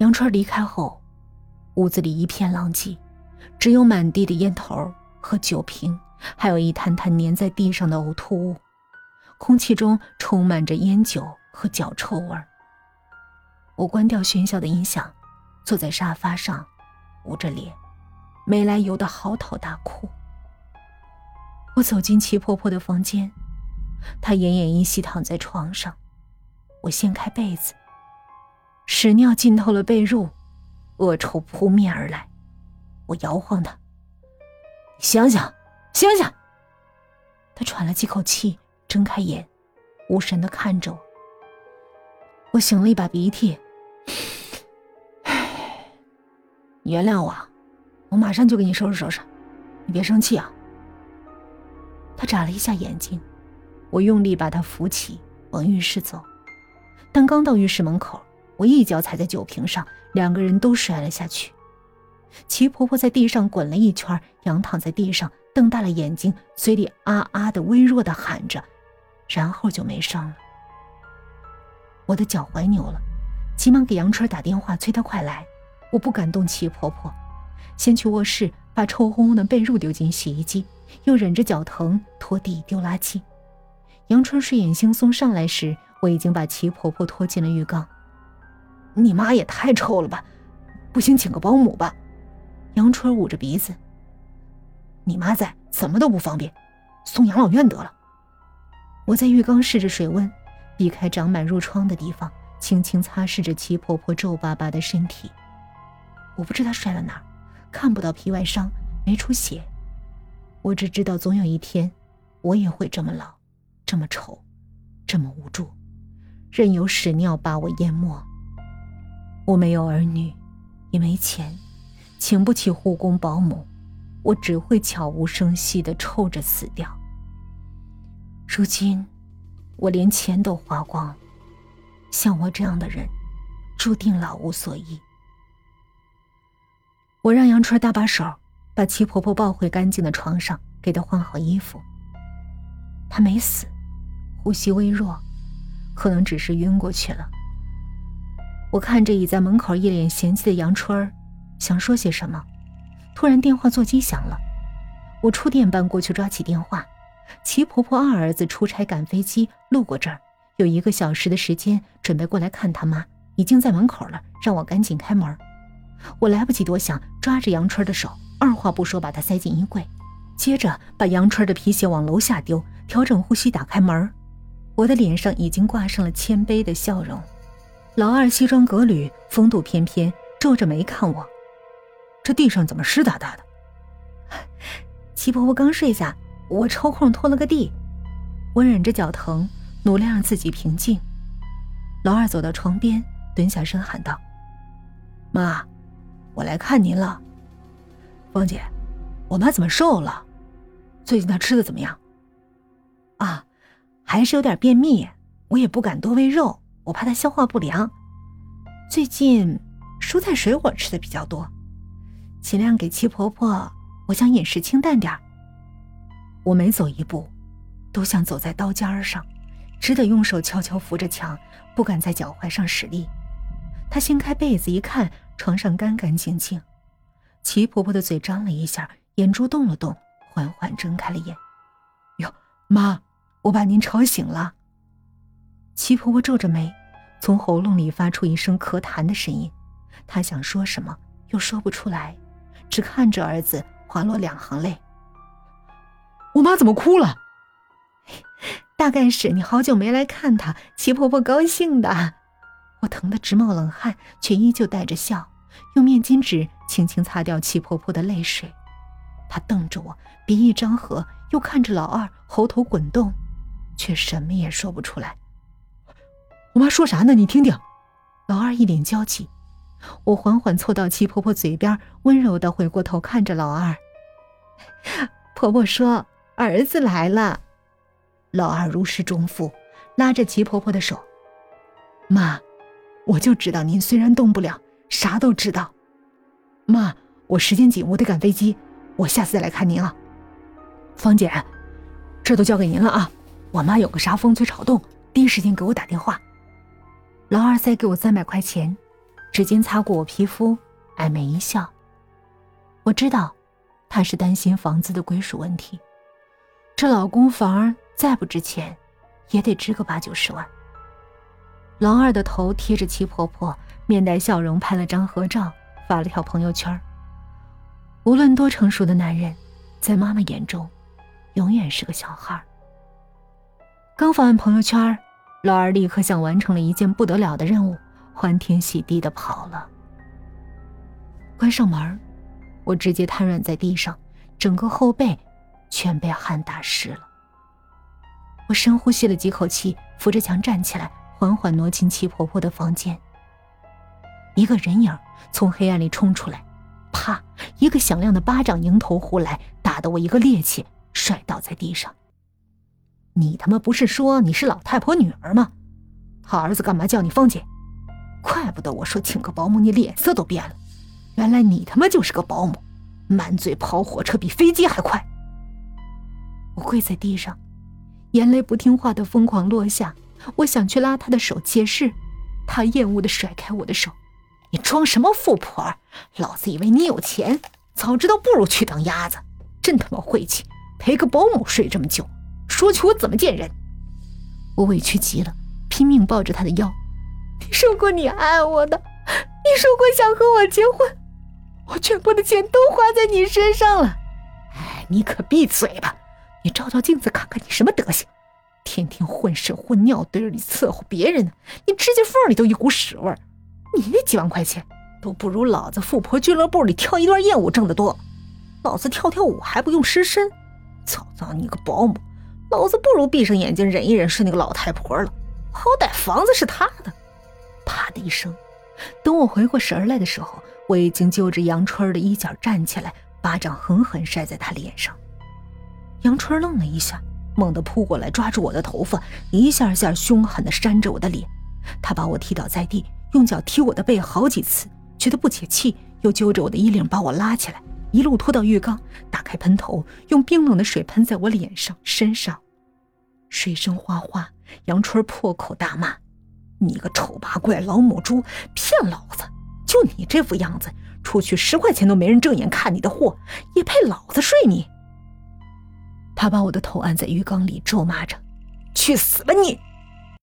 杨川离开后，屋子里一片狼藉，只有满地的烟头和酒瓶，还有一滩滩粘在地上的呕吐物，空气中充满着烟酒和脚臭味。我关掉喧嚣的音响，坐在沙发上，捂着脸，没来由的嚎啕大哭。我走进齐婆婆的房间，她奄奄一息躺在床上。我掀开被子，屎尿浸透了被褥，恶臭扑面而来。我摇晃他：“醒醒，醒醒！”他喘了几口气，睁开眼，无神的看着我。我擤了一把鼻涕：“唉，你原谅我，我马上就给你收拾收拾，你别生气啊。”他眨了一下眼睛，我用力把他扶起，往浴室走。但刚到浴室门口，我一脚踩在酒瓶上，两个人都摔了下去。齐婆婆在地上滚了一圈，仰躺在地上，瞪大了眼睛，嘴里啊啊的微弱的喊着，然后就没声了。我的脚踝扭了，急忙给杨春打电话，催他快来。我不敢动齐婆婆，先去卧室把臭烘烘的被褥丢进洗衣机，又忍着脚疼拖地丢垃圾。杨春睡眼惺忪上来时。我已经把齐婆婆拖进了浴缸。你妈也太臭了吧！不行，请个保姆吧。杨春捂着鼻子。你妈在，怎么都不方便，送养老院得了。我在浴缸试着水温，避开长满褥疮的地方，轻轻擦拭着齐婆婆皱巴巴的身体。我不知她摔了哪儿，看不到皮外伤，没出血。我只知道，总有一天，我也会这么老，这么丑，这么无助。任由屎尿把我淹没。我没有儿女，也没钱，请不起护工保姆，我只会悄无声息的臭着死掉。如今，我连钱都花光，像我这样的人，注定老无所依。我让杨春搭把手，把齐婆婆抱回干净的床上，给她换好衣服。她没死，呼吸微弱。可能只是晕过去了。我看着倚在门口一脸嫌弃的杨春儿，想说些什么，突然电话座机响了。我触电般过去抓起电话。齐婆婆二儿子出差赶飞机，路过这儿，有一个小时的时间，准备过来看他妈，已经在门口了，让我赶紧开门。我来不及多想，抓着杨春的手，二话不说把她塞进衣柜，接着把杨春的皮鞋往楼下丢，调整呼吸，打开门。我的脸上已经挂上了谦卑的笑容。老二西装革履，风度翩翩，皱着眉看我：“这地上怎么湿哒哒的？”齐婆婆刚睡下，我抽空拖了个地。我忍着脚疼，努力让自己平静。老二走到床边，蹲下身喊道：“妈，我来看您了。芳姐，我妈怎么瘦了？最近她吃的怎么样？”啊。还是有点便秘，我也不敢多喂肉，我怕他消化不良。最近蔬菜水果吃的比较多，尽量给七婆婆。我想饮食清淡点我每走一步，都像走在刀尖上，只得用手悄悄扶着墙，不敢在脚踝上使力。她掀开被子一看，床上干干净净。齐婆婆的嘴张了一下，眼珠动了动，缓缓睁开了眼。哟，妈。我把您吵醒了。齐婆婆皱着眉，从喉咙里发出一声咳痰的声音。她想说什么，又说不出来，只看着儿子滑落两行泪。我妈怎么哭了？大概是你好久没来看她，齐婆婆高兴的。我疼得直冒冷汗，却依旧带着笑，用面巾纸轻轻擦掉齐婆婆的泪水。她瞪着我，鼻翼张合，又看着老二，喉头滚动。却什么也说不出来。我妈说啥呢？你听听。老二一脸焦急。我缓缓凑到齐婆婆嘴边，温柔的回过头看着老二。婆婆说：“儿子来了。”老二如释重负，拉着齐婆婆的手：“妈，我就知道您虽然动不了，啥都知道。妈，我时间紧，我得赶飞机，我下次再来看您啊。芳姐，这都交给您了啊。”我妈有个啥风吹草动，第一时间给我打电话。老二再给我三百块钱，只纸巾擦过我皮肤，暧昧一笑。我知道，他是担心房子的归属问题。这老公房再不值钱，也得值个八九十万。老二的头贴着齐婆婆，面带笑容拍了张合照，发了条朋友圈。无论多成熟的男人，在妈妈眼中，永远是个小孩。刚发完朋友圈，老二立刻像完成了一件不得了的任务，欢天喜地的跑了。关上门，我直接瘫软在地上，整个后背全被汗打湿了。我深呼吸了几口气，扶着墙站起来，缓缓挪进七婆婆的房间。一个人影从黑暗里冲出来，啪！一个响亮的巴掌迎头呼来，打得我一个趔趄，摔倒在地上。你他妈不是说你是老太婆女儿吗？他儿子干嘛叫你芳姐？怪不得我说请个保姆，你脸色都变了。原来你他妈就是个保姆，满嘴跑火车比飞机还快。我跪在地上，眼泪不听话的疯狂落下。我想去拉他的手解释，他厌恶的甩开我的手。你装什么富婆？老子以为你有钱，早知道不如去当鸭子。真他妈晦气，陪个保姆睡这么久。说起我怎么见人，我委屈极了，拼命抱着他的腰。你说过你爱我的，你说过想和我结婚，我全部的钱都花在你身上了。哎，你可闭嘴吧！你照照镜子看看你什么德行，天天混屎混尿堆里伺候别人呢，你指甲缝里都一股屎味儿。你那几万块钱都不如老子富婆俱乐部里跳一段艳舞挣得多。老子跳跳舞还不用湿身，早知道你个保姆。老子不如闭上眼睛忍一忍是那个老太婆了，好歹房子是她的。啪的一声，等我回过神来的时候，我已经揪着杨春的衣角站起来，巴掌狠狠扇在她脸上。杨春愣了一下，猛地扑过来抓住我的头发，一下下凶狠地扇着我的脸。他把我踢倒在地，用脚踢我的背好几次，觉得不解气，又揪着我的衣领把我拉起来。一路拖到浴缸，打开喷头，用冰冷的水喷在我脸上、身上，水声哗哗。杨春破口大骂：“你个丑八怪，老母猪，骗老子！就你这副样子，出去十块钱都没人正眼看你的货，也配老子睡你？”他把我的头按在浴缸里，咒骂着：“去死吧你！”